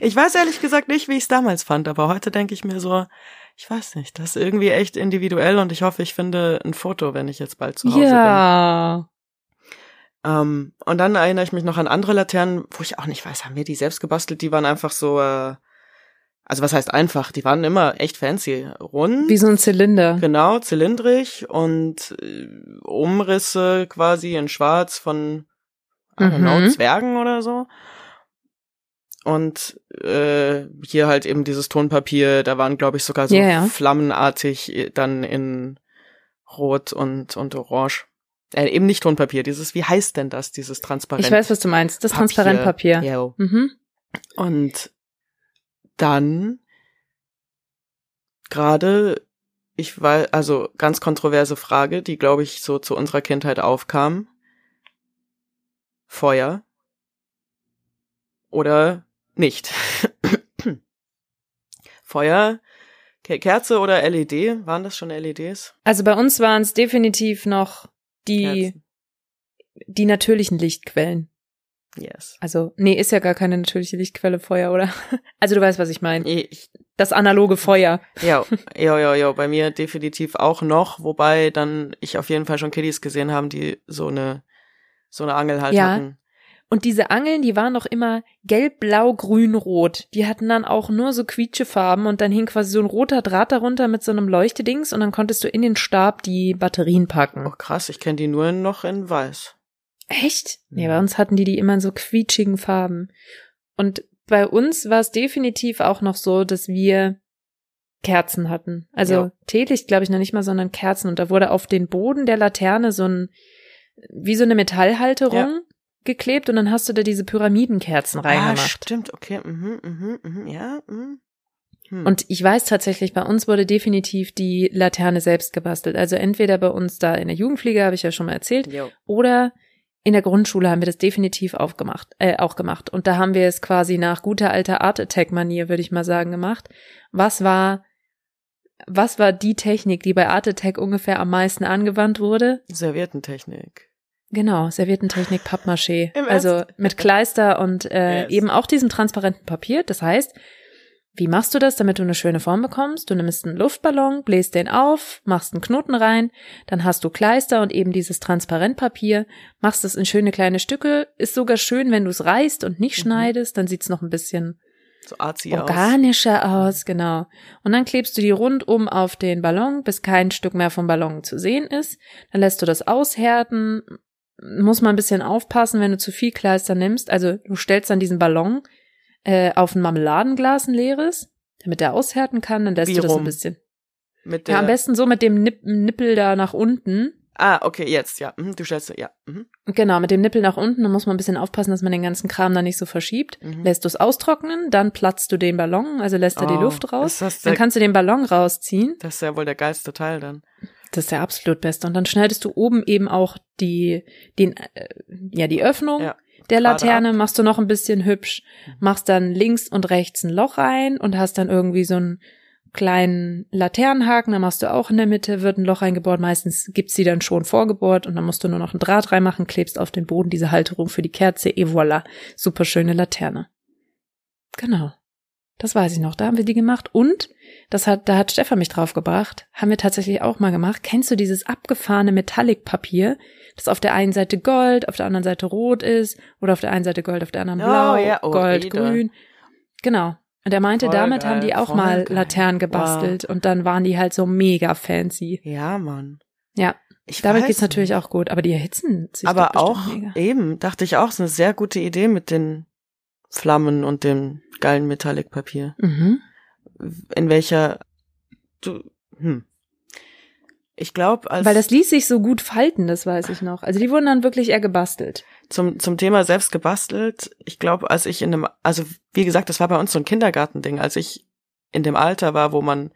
Ich weiß ehrlich gesagt nicht, wie ich es damals fand, aber heute denke ich mir so, ich weiß nicht, das ist irgendwie echt individuell und ich hoffe, ich finde ein Foto, wenn ich jetzt bald zu Hause bin. Ja. Ähm, und dann erinnere ich mich noch an andere Laternen, wo ich auch nicht weiß, haben wir die selbst gebastelt? Die waren einfach so, äh, also was heißt einfach? Die waren immer echt fancy. Rund, Wie so ein Zylinder. genau, zylindrig und äh, Umrisse quasi in schwarz von, I don't know, Mhm. Zwergen oder so. Und äh, hier halt eben dieses Tonpapier, da waren, glaube ich, sogar so Ja, ja. flammenartig äh, dann in Rot und, und Orange. Äh, eben nicht Tonpapier, dieses, wie heißt denn das, dieses transparent? Ich weiß, was du meinst. Das Transparentpapier. Ja. Mhm. Und dann gerade, ich weiß, also ganz kontroverse Frage, die, glaube ich, so zu unserer Kindheit aufkam. Feuer oder nicht? Feuer, Ke- Kerze oder LED? Waren das schon LEDs? Also bei uns waren es definitiv noch die, Kerzen. die natürlichen Lichtquellen. Yes. Also, nee, ist ja gar keine natürliche Lichtquelle Feuer, oder? Also du weißt, was ich meine. Das analoge Feuer. Ja, ja, ja, ja, bei mir definitiv auch noch, wobei dann ich auf jeden Fall schon Kiddies gesehen haben, die so eine so eine Angel halt Ja. hatten. Und diese Angeln, die waren noch immer gelb, blau, grün, rot. Die hatten dann auch nur so quietschefarben und dann hing quasi so ein roter Draht darunter mit so einem Leuchtedings und dann konntest du in den Stab die Batterien packen. Oh krass, ich kenne die nur noch in weiß. Echt? Nee, Ja. bei uns hatten die die immer in so quietschigen Farben. Und bei uns war es definitiv auch noch so, dass wir Kerzen hatten. Also Ja. Teelicht glaube ich noch nicht mal, sondern Kerzen. Und da wurde auf den Boden der Laterne so ein, wie so eine Metallhalterung Ja. Geklebt und dann hast du da diese Pyramidenkerzen Ah, reingemacht. stimmt, okay, mhm, mhm, mhm, ja, mhm. Hm. Und ich weiß tatsächlich, bei uns wurde definitiv die Laterne selbst gebastelt. Also entweder bei uns da in der Jugendfliege, habe ich ja schon mal erzählt, Jo. oder in der Grundschule haben wir das definitiv aufgemacht, äh, auch gemacht. Und da haben wir es quasi nach guter alter Art Attack Manier, würde ich mal sagen, gemacht. Was war, was war die Technik, die bei Art Attack ungefähr am meisten angewandt wurde? Servietentechnik. Genau, Servietentechnik, Pappmaché. Also mit Kleister und äh, Yes. eben auch diesem transparenten Papier. Das heißt, Wie machst du das, damit du eine schöne Form bekommst? Du nimmst einen Luftballon, bläst den auf, machst einen Knoten rein, dann hast du Kleister und eben dieses Transparentpapier, machst es in schöne kleine Stücke. Ist sogar schön, wenn du es reißt und nicht Mhm. schneidest, dann sieht's noch ein bisschen So arzi aus. organischer aus, genau. Und dann klebst du die rundum auf den Ballon, bis kein Stück mehr vom Ballon zu sehen ist. Dann lässt du das aushärten. Muss man ein bisschen aufpassen, wenn du zu viel Kleister nimmst. Also du stellst dann diesen Ballon äh, auf ein Marmeladenglas, ein leeres, damit er aushärten kann. Dann lässt Wie du das rum? ein bisschen. Mit der, Ja, am besten so mit dem Nipp Nippel da nach unten. Ah, okay, jetzt, ja. Mhm, Du stellst, ja. Mhm. Genau, mit dem Nippel nach unten. Da muss man ein bisschen aufpassen, dass man den ganzen Kram da nicht so verschiebt. Mhm. Lässt du es austrocknen, dann platzt du den Ballon, also lässt er die Oh, Luft raus. Dann der, kannst du den Ballon rausziehen. das ist ja wohl der geilste Teil dann. Das ist der absolut beste. Und dann schneidest du oben eben auch die, den, äh, ja, die Öffnung Ja, der Laterne, machst du noch ein bisschen hübsch, machst dann links und rechts ein Loch rein und hast dann irgendwie so einen kleinen Laternenhaken, da machst du auch in der Mitte, wird ein Loch eingebohrt. Meistens gibt's die dann schon vorgebohrt und dann musst du nur noch ein Draht reinmachen, klebst auf den Boden diese Halterung für die Kerze, et voilà. Super schöne Laterne. Genau. Das weiß ich noch. Da haben wir die gemacht. Und das hat, da hat Stefan mich draufgebracht. Haben wir tatsächlich auch mal gemacht. Kennst du dieses abgefahrene Metallic-Papier, das auf der einen Seite Gold, auf der anderen Seite rot ist oder auf der einen Seite Gold, auf der anderen Oh, blau, ja. Oh, Gold, Ede. grün. Genau. Und er meinte, Voll damit geil, haben die auch mal geil. Laternen gebastelt und dann waren die halt so mega fancy. Ja, Mann. Ja, Ich damit geht's natürlich nicht. auch gut, aber die erhitzen sich Aber doch auch, eben, dachte ich auch, ist eine sehr gute Idee mit den Flammen und dem geilen Metallic-Papier. Mhm. In welcher, du, hm. Ich glaube, als Weil das ließ sich so gut falten, das weiß ich noch. Also die wurden dann wirklich eher gebastelt. zum, zum Thema selbst gebastelt, ich glaube, als ich in einem, also wie gesagt, das war bei uns so ein Kindergartending, als ich in dem Alter war, wo man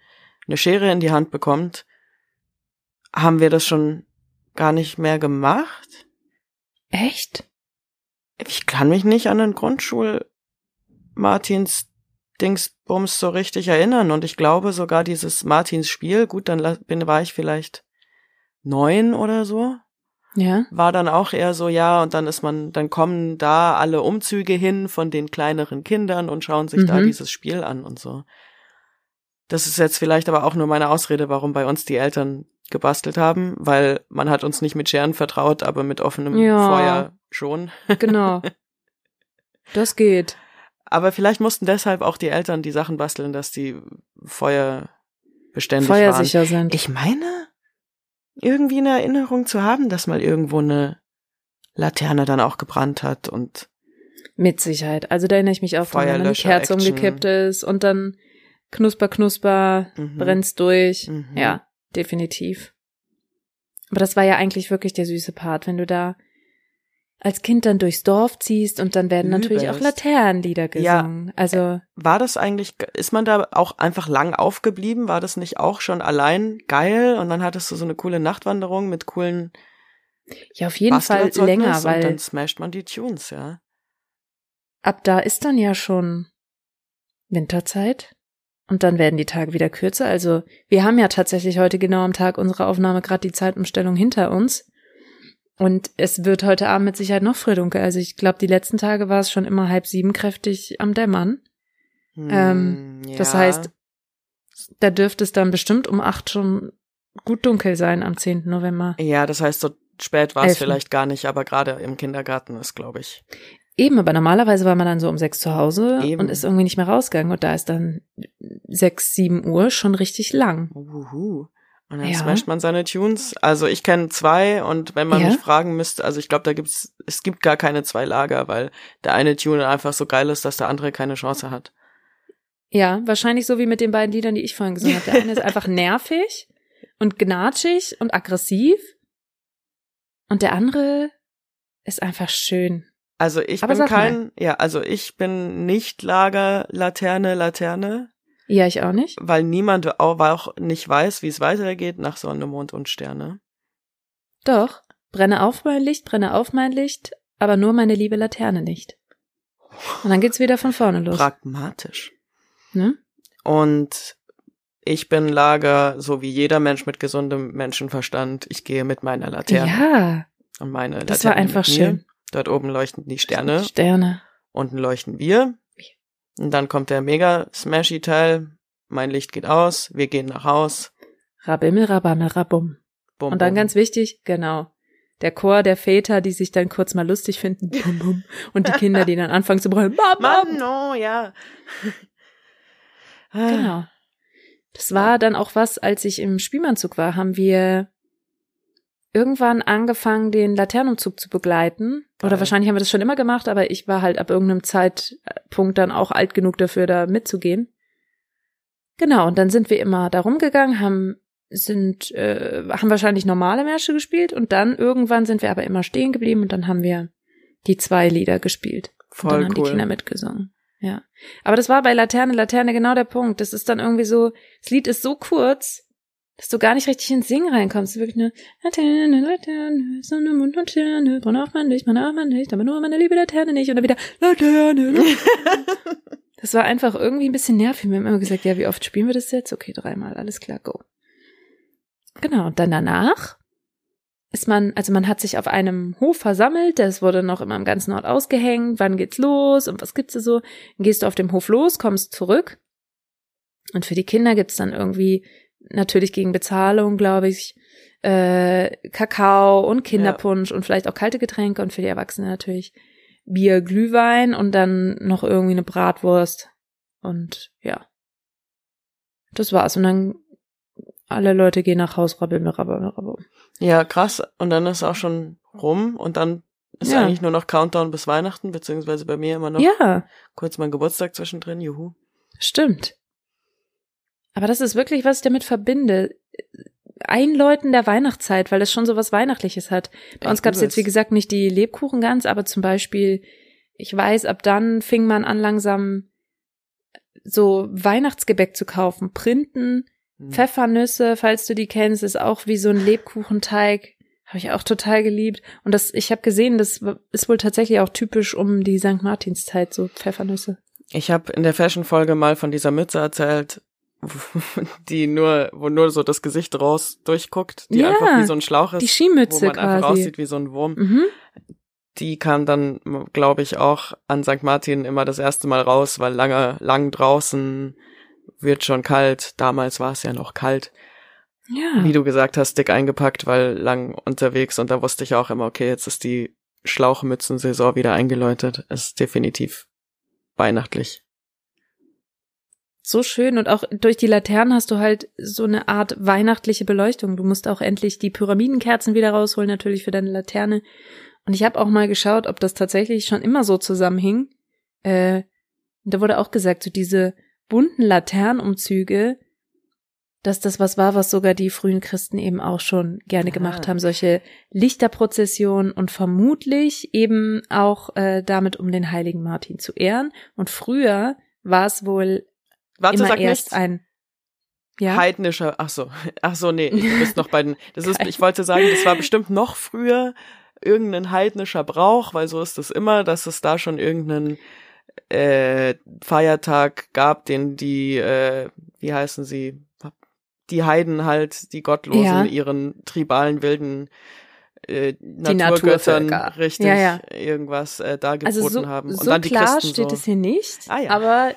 eine Schere in die Hand bekommt, haben wir das schon gar nicht mehr gemacht. Echt? Ich kann mich nicht an den Grundschul Martins Dingsbums so richtig erinnern und ich glaube sogar dieses Martins Spiel, gut, dann bin, war ich vielleicht neun oder so, Ja. war dann auch eher so, ja, und dann ist man, dann kommen da alle Umzüge hin von den kleineren Kindern und schauen sich da Mhm. dieses Spiel an und so. Das ist jetzt vielleicht aber auch nur meine Ausrede, warum bei uns die Eltern gebastelt haben, weil man hat uns nicht mit Scheren vertraut, aber mit offenem Ja. Feuer schon. Genau. Das geht. Aber vielleicht mussten deshalb auch die Eltern die Sachen basteln, dass die feuerbeständig waren. Feuersicher sind. Ich meine, irgendwie eine Erinnerung zu haben, dass mal irgendwo eine Laterne dann auch gebrannt hat und Mit Sicherheit. Also da erinnere ich mich auch dran, wenn Feuerlöscher, Kerze umgekippt ist und dann knusper, knusper, Mhm. brennt's durch. Mhm. Ja, definitiv. Aber das war ja eigentlich wirklich der süße Part, wenn du da als Kind dann durchs Dorf ziehst und dann werden natürlich auch Übelst. Laternenlieder Ja. gesungen. Also war das eigentlich, ist man da auch einfach lang aufgeblieben? War das nicht auch schon allein geil? Und dann hattest du so eine coole Nachtwanderung mit coolen ja, auf jeden Fall länger, und weil dann smasht man die Tunes, ja. ab da ist dann ja schon Winterzeit und dann werden die Tage wieder kürzer. Also wir haben ja tatsächlich heute genau am Tag unserer Aufnahme gerade die Zeitumstellung hinter uns. Und es wird heute Abend mit Sicherheit noch früh dunkel. Also ich glaube, die letzten Tage war es schon immer halb sieben kräftig am Dämmern. Ähm, Hm, das ja. heißt, Da dürfte es dann bestimmt um acht schon gut dunkel sein am 10. November. Ja, das heißt, so spät war es vielleicht gar nicht, aber gerade im Kindergarten ist, glaube ich. Eben, aber normalerweise war man dann so um sechs zu Hause Eben. und ist irgendwie nicht mehr rausgegangen. Und da ist dann sechs, sieben Uhr schon richtig lang. Uhu. Und dann Ja. smasht man seine Tunes. Also ich kenne zwei und wenn man Ja? mich fragen müsste, also ich glaube, da gibt's, es gibt gar keine zwei Lager, weil der eine Tune einfach so geil ist, dass der andere keine Chance hat. Ja, wahrscheinlich so wie mit den beiden Liedern, die ich vorhin gesungen habe. Der eine ist einfach nervig und gnatschig und aggressiv. Und der andere ist einfach schön. Also ich Aber bin kein, ja, also ich bin nicht Lager Laterne Laterne, Ja, ich auch nicht. weil niemand auch, auch nicht weiß, wie es weitergeht nach Sonne, Mond und Sterne. Doch. Brenne auf mein Licht, brenne auf mein Licht, aber nur meine liebe Laterne nicht. Und dann geht's wieder von vorne los. Pragmatisch. Ne? Und ich bin Lager, so wie jeder Mensch mit gesundem Menschenverstand. Ich gehe mit meiner Laterne. Ja, Und meine das war Laterne einfach schön. Dort oben leuchten die Sterne. Sterne. Unten leuchten wir. Und dann kommt der mega smashy Teil. Mein Licht geht aus, wir gehen nach Haus. Rabimmel, rabammel, rabum. Bum, Und dann bum. ganz wichtig, genau. Der Chor der Väter, die sich dann kurz mal lustig finden. Bum, bum. Und die Kinder, die dann anfangen zu brüllen. Bam, bam. Mann, no, ja. Genau. Das war dann auch was, als ich im Spielmannzug war, haben wir irgendwann angefangen, den Laternenumzug zu begleiten. Oder Geil. wahrscheinlich haben wir das schon immer gemacht, aber ich war halt ab irgendeinem Zeitpunkt dann auch alt genug dafür, da mitzugehen. Genau, und dann sind wir immer da rumgegangen, haben sind äh, haben wahrscheinlich normale Märsche gespielt und dann irgendwann sind wir aber immer stehen geblieben und dann haben wir die zwei Lieder gespielt. Und dann Voll haben die Kinder mitgesungen. Ja. Aber das war bei Laterne, Laterne genau der Punkt. Das ist dann irgendwie so, das Lied ist so kurz, dass du gar nicht richtig ins Singen reinkommst. Wirklich nur Laterne, Laterne, Sonne, Mond und Sterne, brenn auf mein Licht, brenn auf mein Licht, aber nur meine liebe Laterne nicht. Und dann wieder Laterne. Das war einfach irgendwie ein bisschen nervig. Wir haben immer gesagt, ja, wie oft spielen wir das jetzt? Okay, dreimal, alles klar, go. Genau, und dann danach ist man, also man hat sich auf einem Hof versammelt, das wurde noch immer im ganzen Ort ausgehängt, wann geht's los und was gibt's da so. Dann gehst du auf dem Hof los, kommst zurück und für die Kinder gibt's dann irgendwie, natürlich gegen Bezahlung, glaube ich, äh, Kakao und Kinderpunsch und vielleicht auch kalte Getränke und für die Erwachsenen natürlich Bier, Glühwein und dann noch irgendwie eine Bratwurst und ja. Das war's und dann alle Leute gehen nach Haus, rabbel, rabbel, rabbel. Ja, krass. Und dann ist auch schon rum und dann ist Ja. eigentlich nur noch Countdown bis Weihnachten, beziehungsweise bei mir immer noch Ja, kurz mein Geburtstag zwischendrin, juhu. stimmt. Aber das ist wirklich, was ich damit verbinde. Einläuten der Weihnachtszeit, weil das schon so was Weihnachtliches hat. Bei uns gab es jetzt, wie es. gesagt, nicht die Lebkuchengans, aber zum Beispiel, ich weiß, ab dann fing man an, langsam so Weihnachtsgebäck zu kaufen. Printen, Hm. Pfeffernüsse, falls du die kennst, ist auch wie so ein Lebkuchenteig. Habe ich auch total geliebt. Und das, ich habe gesehen, das ist wohl tatsächlich auch typisch um die St. Martinszeit, so Pfeffernüsse. Ich habe in der Fashion-Folge mal von dieser Mütze erzählt, die nur, wo nur so das Gesicht raus durchguckt, die Ja, einfach wie so ein Schlauch ist, Die wo Skimütze man einfach quasi. aussieht wie so ein Wurm. Mhm. Die kam dann, glaube ich, auch an St. Martin immer das erste Mal raus, weil lange, lang draußen wird schon kalt. Damals war es ja noch kalt. Ja. Wie du gesagt hast, dick eingepackt, weil lang unterwegs und da wusste ich auch immer, okay, jetzt ist die Schlauchmützensaison wieder eingeläutet. Es ist definitiv weihnachtlich. So schön und auch durch die Laternen hast du halt so eine Art weihnachtliche Beleuchtung. Du musst auch endlich die Pyramidenkerzen wieder rausholen, natürlich für deine Laterne. Und ich habe auch mal geschaut, ob das tatsächlich schon immer so zusammenhing. Äh, da wurde auch gesagt, so diese bunten Laternenumzüge, dass das was war, was sogar die frühen Christen eben auch schon gerne Ah. gemacht haben. Solche Lichterprozessionen und vermutlich eben auch äh, damit, um den heiligen Martin zu ehren. Und früher war es wohl Warte, immer sag erst nichts. ein ja heidnischer, ach so, ach so, nee, du bist noch bei den, das ist, ich wollte sagen, das war bestimmt noch früher irgendein heidnischer Brauch, weil so ist es immer, dass es da schon irgendeinen äh, Feiertag gab, den die, äh, wie heißen sie, die Heiden halt, die Gottlosen, Ja. ihren tribalen wilden äh, Die Naturgöttern Naturvölker. richtig Ja, ja. irgendwas äh, dargeboten also so, haben. Und so dann die klar Christen steht so. es hier nicht, Ah, ja. aber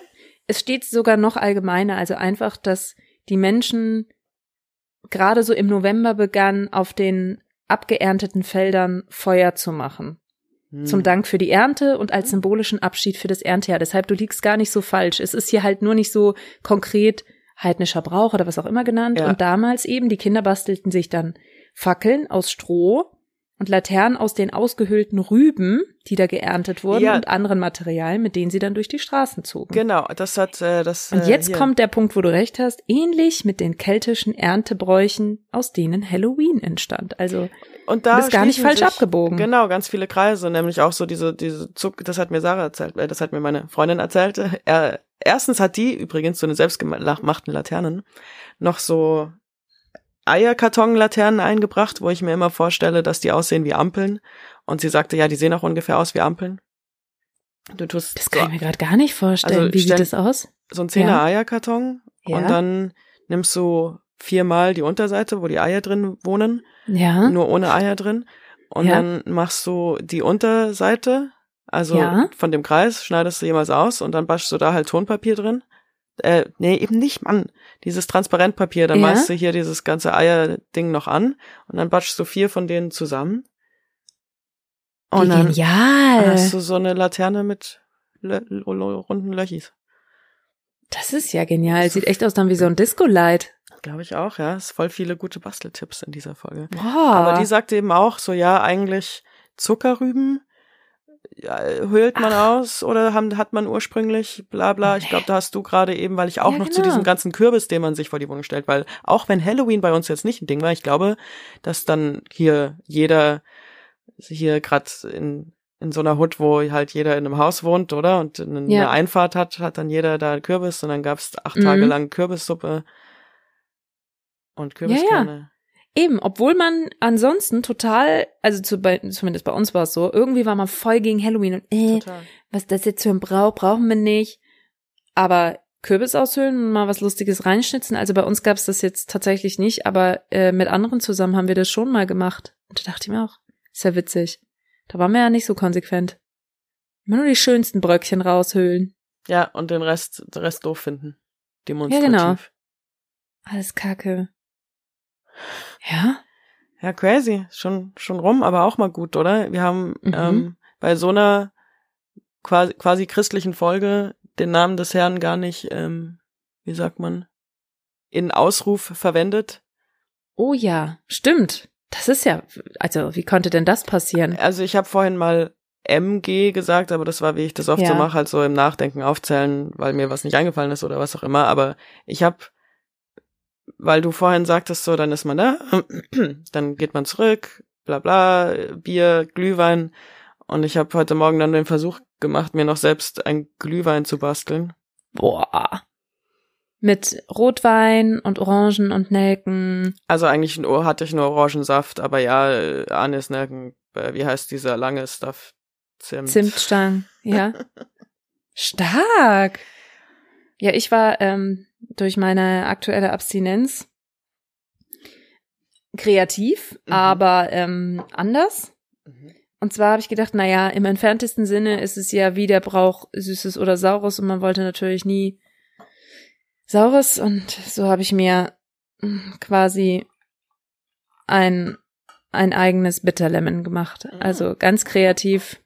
es steht sogar noch allgemeiner, also einfach, dass die Menschen gerade so im November begannen, auf den abgeernteten Feldern Feuer zu machen. Hm. Zum Dank für die Ernte und als symbolischen Abschied für das Erntejahr. Deshalb, du liegst gar nicht so falsch. Es ist hier halt nur nicht so konkret heidnischer Brauch oder was auch immer genannt. Ja. Und damals eben, die Kinder bastelten sich dann Fackeln aus Stroh und Laternen aus den ausgehöhlten Rüben, die da geerntet wurden Ja. und anderen Materialien, mit denen sie dann durch die Straßen zogen. Genau, das hat äh, das. Und äh, jetzt hier. kommt der Punkt, wo du recht hast, ähnlich mit den keltischen Erntebräuchen, aus denen Halloween entstand. Also Und da Du bist gar nicht falsch sich, abgebogen. Genau, ganz viele Kreise, nämlich auch so diese, diese Zuck, das hat mir Sarah erzählt, äh, das hat mir meine Freundin erzählt. Er, erstens hat die übrigens zu den selbstgemachten Laternen noch so Eierkartonlaternen eingebracht, wo ich mir immer vorstelle, dass die aussehen wie Ampeln. Und sie sagte, ja, die sehen auch ungefähr aus wie Ampeln. Du tust das so, kann ich mir gerade gar nicht vorstellen. Also Wie sieht das aus? so ein Zehner Ja. Eierkarton Ja. und dann nimmst du viermal die Unterseite, wo die Eier drin wohnen Ja. nur ohne Eier drin. Und Ja. dann machst du die Unterseite Also Ja. von dem Kreis schneidest du jemals aus und dann baschst du da halt Tonpapier drin. Äh, nee, eben nicht, Mann. Dieses Transparentpapier, dann Ja. machst du hier dieses ganze Eierding noch an und dann batschst du vier von denen zusammen. Wie Und dann genial. hast du so eine Laterne mit runden Löchis. Das ist ja genial. Sieht echt aus dann wie so ein Disco-Light. Glaube ich auch, ja. Es ist voll viele gute Basteltipps in dieser Folge. Boah. Aber die sagte eben auch so, ja, eigentlich Zuckerrüben höhlt man aus oder haben, hat man ursprünglich bla bla. Ich glaube, da hast du gerade eben, weil ich auch Ja, noch zu genau. diesem ganzen Kürbis, den man sich vor die Wohnung stellt, weil auch wenn Halloween bei uns jetzt nicht ein Ding war, ich glaube, dass dann hier jeder hier gerade in in so einer Hut, wo halt jeder in einem Haus wohnt, oder? Und eine Ja. Einfahrt hat, hat dann jeder da Kürbis und dann gab's acht Mhm. Tage lang Kürbissuppe und Ja, ja. Eben, obwohl man ansonsten total, also zu, bei, zumindest bei uns war es so, irgendwie war man voll gegen Halloween und äh, Total. was das jetzt für ein Brauch, brauchen wir nicht. Aber Kürbis aushöhlen und mal was Lustiges reinschnitzen, also bei uns gab es das jetzt tatsächlich nicht, aber äh, mit anderen zusammen haben wir das schon mal gemacht. Und da dachte ich mir auch, ist ja witzig. Da waren wir ja nicht so konsequent. Immer nur die schönsten Bröckchen raushöhlen. Ja, und den Rest, den Rest doof finden. Demonstrativ. genau. Alles Kacke. Ja? Ja, crazy. Schon, schon rum, aber auch mal gut, oder? Wir haben Mhm. ähm, bei so einer quasi, quasi christlichen Folge den Namen des Herrn gar nicht, ähm, wie sagt man, in Ausruf verwendet. Oh ja, stimmt. Das ist ja, also wie konnte denn das passieren? Also ich habe vorhin mal MG gesagt, aber das war, wie ich das oft Ja. so mache, halt so im Nachdenken aufzählen, weil mir was nicht eingefallen ist oder was auch immer. Aber ich habe, weil du vorhin sagtest, so, dann ist man da, dann geht man zurück, bla bla, Bier, Glühwein. Und ich habe heute Morgen dann den Versuch gemacht, mir noch selbst ein Glühwein zu basteln. Boah. Mit Rotwein und Orangen und Nelken. Also eigentlich nur- hatte ich nur Orangensaft, aber ja, Anis, Nelken, äh, wie heißt dieser lange Stuff? Zimt. Zimtstangen, ja. Stark. Ja, ich war ähm, durch meine aktuelle Abstinenz kreativ, Mhm. aber ähm, anders. Mhm. Und zwar habe ich gedacht, naja, im entferntesten Sinne ist es ja wie der Brauch Süßes oder Saures und man wollte natürlich nie Saures und so habe ich mir mm, quasi ein, ein eigenes Bitterlemon gemacht. Mhm. Also ganz kreativ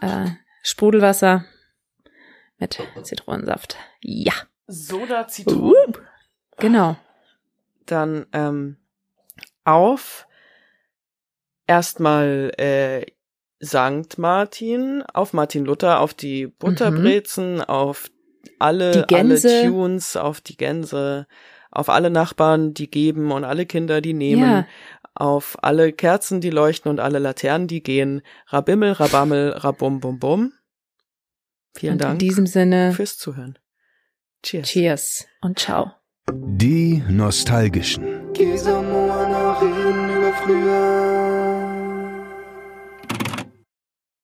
äh, Sprudelwasser mit Zitronensaft. Ja, Soda, Zitrone. genau. dann ähm, auf erstmal äh, Sankt Martin, auf Martin Luther, auf die Butterbrezen, auf alle, alle Tunes, auf die Gänse, auf alle Nachbarn, die geben und alle Kinder, die nehmen, Ja. auf alle Kerzen, die leuchten und alle Laternen, die gehen. Rabimmel, Rabammel, Rabum, Bum, Bum. Vielen und Dank in diesem Sinne, fürs Zuhören. Cheers. Cheers und ciao. Die Nostalgischen. Gesa Moana reden über früher.